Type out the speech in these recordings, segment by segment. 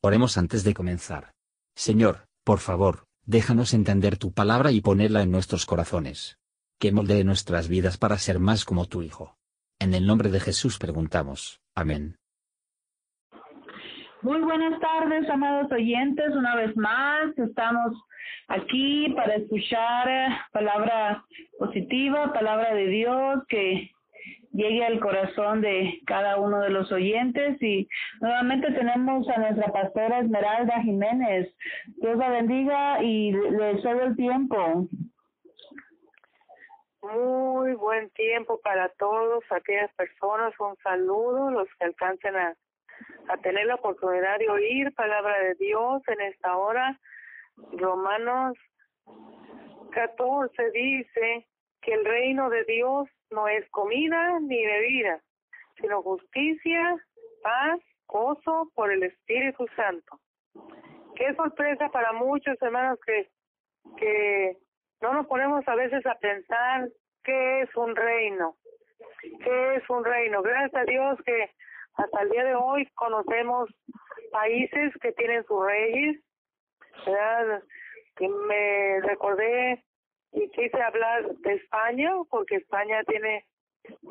Oremos antes de comenzar. Señor, por favor, déjanos entender tu palabra y ponerla en nuestros corazones. Que moldee nuestras vidas para ser más como tu Hijo. En el nombre de Jesús preguntamos. Amén. Muy buenas tardes, amados oyentes. Una vez más, estamos aquí para escuchar eh, palabra positiva, palabra de Dios que llegue al corazón de cada uno de los oyentes y nuevamente tenemos a nuestra pastora Esmeralda Jiménez. Dios la bendiga y le cedo el tiempo. Muy buen tiempo para todos aquellas personas. Un saludo, los que alcancen a, a tener la oportunidad de oír palabra de Dios en esta hora. Romanos 14 dice que el reino de Dios no es comida ni bebida, sino justicia, paz, gozo por el Espíritu Santo. Qué sorpresa para muchos hermanos que, que no nos ponemos a veces a pensar qué es un reino, qué es un reino. Gracias a Dios que hasta el día de hoy conocemos países que tienen sus reyes, ¿verdad? Que me recordé y quise hablar de España porque España tiene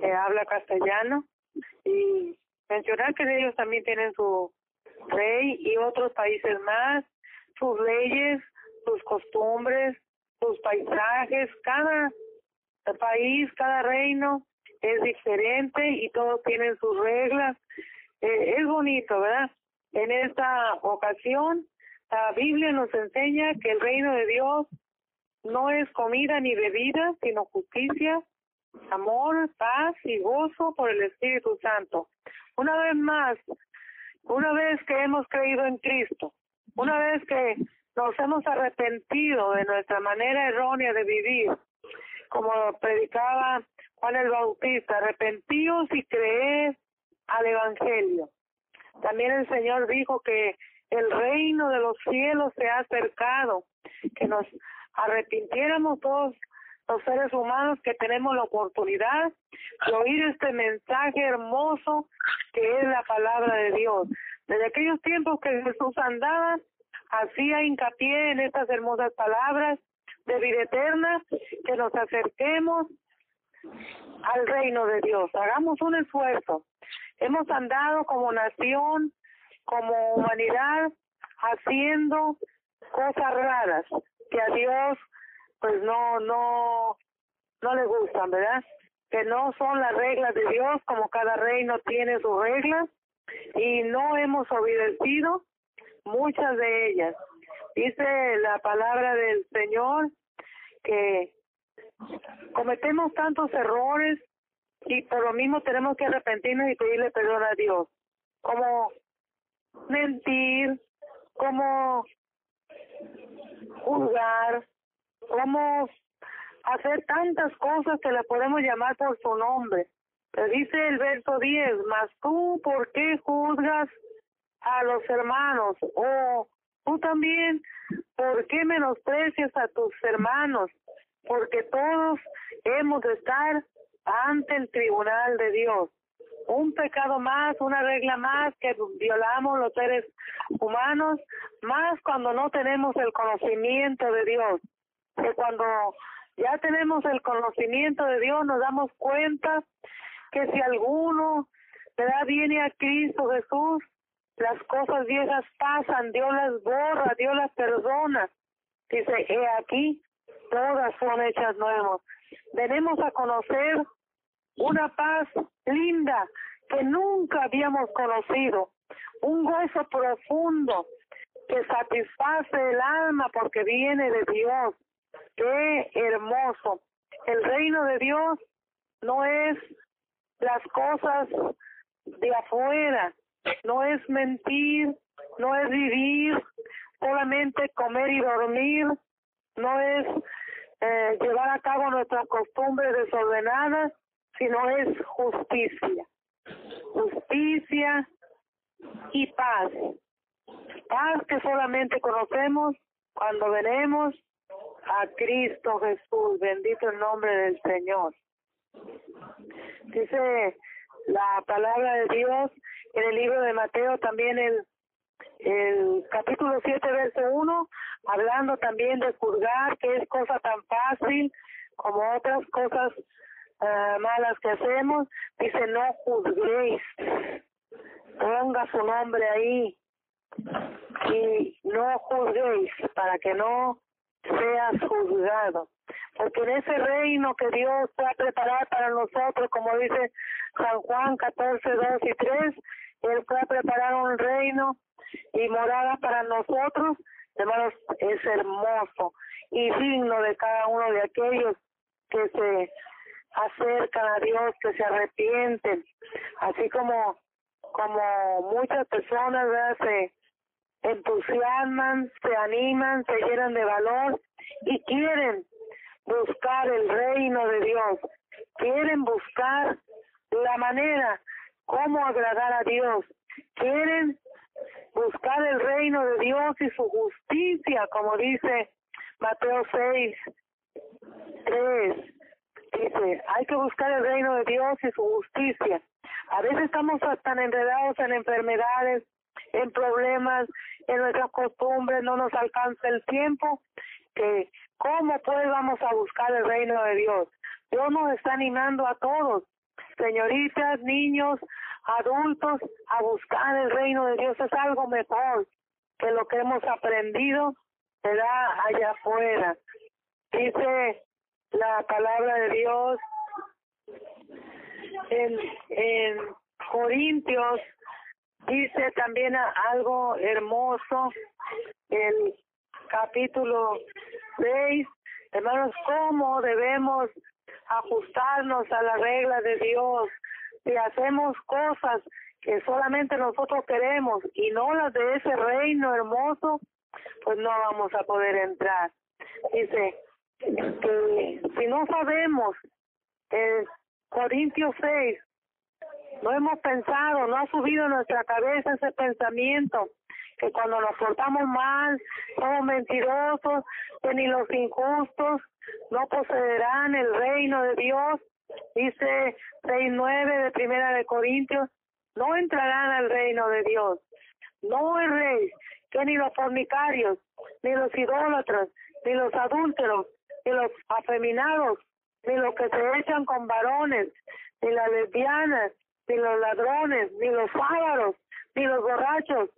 eh, habla castellano y mencionar que ellos también tienen su rey y otros países más, sus leyes, sus costumbres, sus paisajes, cada país, cada reino es diferente y todos tienen sus reglas. Eh, es bonito, ¿verdad? En esta ocasión, la Biblia nos enseña que el reino de Dios no es comida ni bebida, sino justicia, amor, paz y gozo por el Espíritu Santo. Una vez más, una vez que hemos creído en Cristo, una vez que nos hemos arrepentido de nuestra manera errónea de vivir, como predicaba Juan el Bautista, arrepentíos y creed al Evangelio. También el Señor dijo que el reino de los cielos se ha acercado, que nos arrepintiéramos todos los seres humanos que tenemos la oportunidad de oír este mensaje hermoso que es la palabra de Dios. Desde aquellos tiempos que Jesús andaba, hacía hincapié en estas hermosas palabras de vida eterna, que nos acerquemos al reino de Dios. Hagamos un esfuerzo. Hemos andado como nación, como humanidad, haciendo cosas raras, que a Dios pues no no no le gustan, ¿verdad? Que no son las reglas de Dios, como cada reino tiene sus reglas y no hemos obedecido muchas de ellas. Dice la palabra del Señor que cometemos tantos errores y por lo mismo tenemos que arrepentirnos y pedirle perdón a Dios, como mentir, como juzgar, cómo hacer tantas cosas que le podemos llamar por su nombre. Pero dice el verso 10, mas tú, ¿por qué juzgas a los hermanos? O tú también, ¿por qué menosprecias a tus hermanos? Porque todos hemos de estar ante el tribunal de Dios un pecado más, una regla más que violamos los seres humanos, más cuando no tenemos el conocimiento de Dios. Que cuando ya tenemos el conocimiento de Dios nos damos cuenta que si alguno ¿verdad? viene a Cristo Jesús, las cosas viejas pasan, Dios las borra, Dios las perdona. Dice, he aquí, todas son hechas nuevas. Venimos a conocer una paz linda que nunca habíamos conocido, un gozo profundo que satisface el alma porque viene de Dios. Qué hermoso. El reino de Dios no es las cosas de afuera, no es mentir, no es vivir, solamente comer y dormir, no es eh, llevar a cabo nuestras costumbres desordenadas, sino es justicia. Justicia y paz. Paz que solamente conocemos cuando venemos a Cristo Jesús. Bendito el nombre del Señor. Dice la palabra de Dios en el libro de Mateo también el el capítulo 7, verso 1, hablando también de juzgar, que es cosa tan fácil como otras cosas uh, malas que hacemos, dice no juzguéis, ponga su nombre ahí y no juzguéis para que no seas juzgado. Porque en ese reino que Dios va a preparar para nosotros, como dice San Juan 14, 2 y 3, Él fue a preparar un reino y morada para nosotros, hermanos, es hermoso y digno de cada uno de aquellos que se acercan a Dios, que se arrepienten, así como como muchas personas se entusiasman, se animan, se llenan de valor y quieren buscar el reino de Dios, quieren buscar la manera cómo agradar a Dios, quieren buscar el reino de Dios y su justicia, como dice Mateo 6, 3. Hay que buscar el reino de Dios y su justicia. A veces estamos tan enredados en enfermedades, en problemas, en nuestras costumbres, no nos alcanza el tiempo, que cómo pues vamos a buscar el reino de Dios. Dios nos está animando a todos, señoritas, niños, adultos, a buscar el reino de Dios. Es algo mejor que lo que hemos aprendido, ¿verdad? Allá afuera. Dice la palabra de Dios en, Corintios dice también algo hermoso, el capítulo 6, hermanos, cómo debemos ajustarnos a la regla de Dios. Si hacemos cosas que solamente nosotros queremos y no las de ese reino hermoso, pues no vamos a poder entrar. Dice que si no sabemos, en Corintios 6, no hemos pensado, no ha subido en nuestra cabeza ese pensamiento que cuando nos portamos mal, somos mentirosos, que ni los injustos no poseerán el reino de Dios. Dice 6.9 de Primera de Corintios, no entrarán al reino de Dios. No erréis, que ni los fornicarios, ni los idólatras, ni los adúlteros, ni los afeminados, ni los que se echan con varones, ni las lesbianas, ni los ladrones, ni los fábaros, ni los borrachos,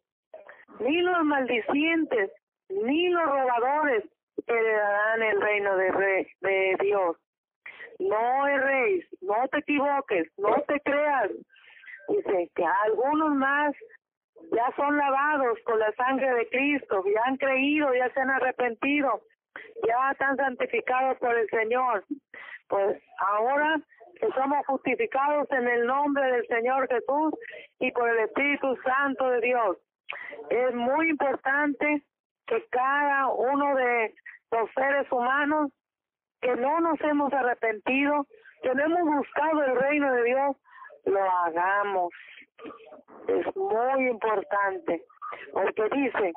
ni los maldicientes, ni los robadores heredarán el reino de, rey, de Dios. No erréis, no te equivoques, no te creas. Dice que algunos más ya son lavados con la sangre de Cristo, ya han creído, ya se han arrepentido, ya están santificados por el Señor. Pues ahora que somos justificados en el nombre del Señor Jesús y por el Espíritu Santo de Dios. Es muy importante que cada uno de los seres humanos que no nos hemos arrepentido, que no hemos buscado el reino de Dios, lo hagamos. Es muy importante, porque dice,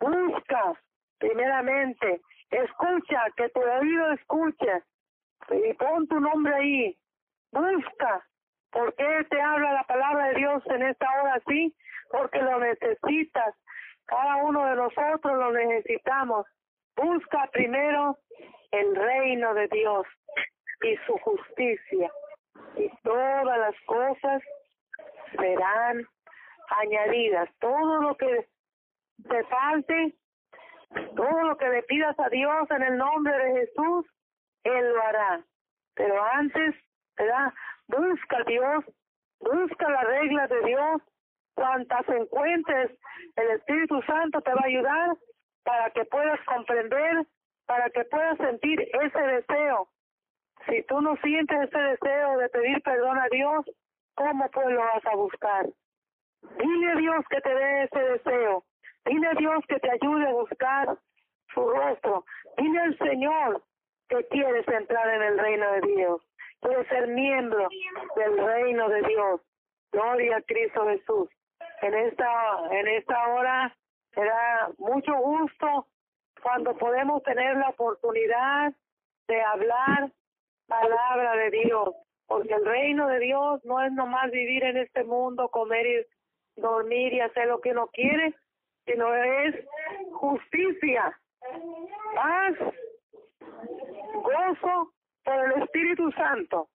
busca primeramente, escucha, que tu oído escuche, y pon tu nombre ahí, busca. ¿Por qué te habla la palabra de Dios en esta hora así? Porque lo necesitas. Cada uno de nosotros lo necesitamos. Busca primero el reino de Dios y su justicia. Y todas las cosas serán añadidas. Todo lo que te falte, todo lo que le pidas a Dios en el nombre de Jesús, Él lo hará. Pero antes ¿verdad? Busca a Dios, busca la regla de Dios, cuantas encuentres, el Espíritu Santo te va a ayudar para que puedas comprender, para que puedas sentir ese deseo. Si tú no sientes ese deseo de pedir perdón a Dios, ¿cómo pues lo vas a buscar? Dile a Dios que te dé ese deseo. Dile a Dios que te ayude a buscar su rostro. Dile al Señor que quieres entrar en el reino de Dios puede ser miembro del reino de Dios. Gloria a Cristo Jesús. En esta, en esta hora será mucho gusto cuando podemos tener la oportunidad de hablar palabra de Dios, porque el reino de Dios no es nomás vivir en este mundo, comer y dormir y hacer lo que uno quiere. Sino es justicia, paz, gozo por el Espíritu Santo,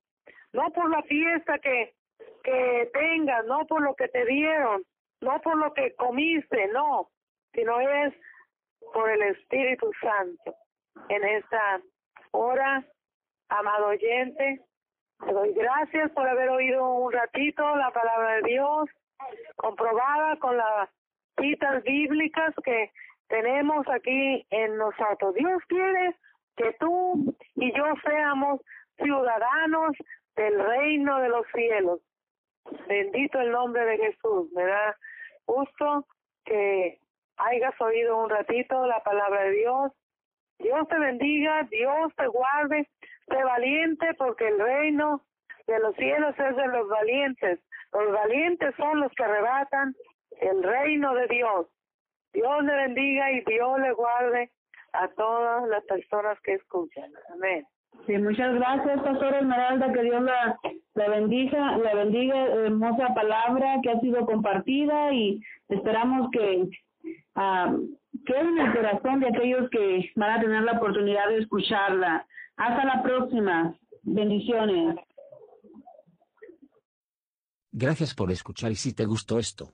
no por la fiesta que, que tengas, no por lo que te dieron, no por lo que comiste, no, sino es por el Espíritu Santo. En esta hora, amado oyente, te doy gracias por haber oído un ratito la palabra de Dios, comprobada con las citas bíblicas que tenemos aquí en nosotros. Dios quiere que tú y yo seamos ciudadanos del reino de los cielos. Bendito el nombre de Jesús. Me da gusto que hayas oído un ratito la palabra de Dios. Dios te bendiga, Dios te guarde, sé valiente porque el reino de los cielos es de los valientes. Los valientes son los que arrebatan el reino de Dios. Dios le bendiga y Dios le guarde a todas las personas que escuchan. Amén. Sí, muchas gracias, Pastor Esmeralda, que Dios la, la bendiga, la bendiga, hermosa palabra que ha sido compartida y esperamos que uh, quede en el corazón de aquellos que van a tener la oportunidad de escucharla. Hasta la próxima. Bendiciones. Gracias por escuchar y si te gustó esto,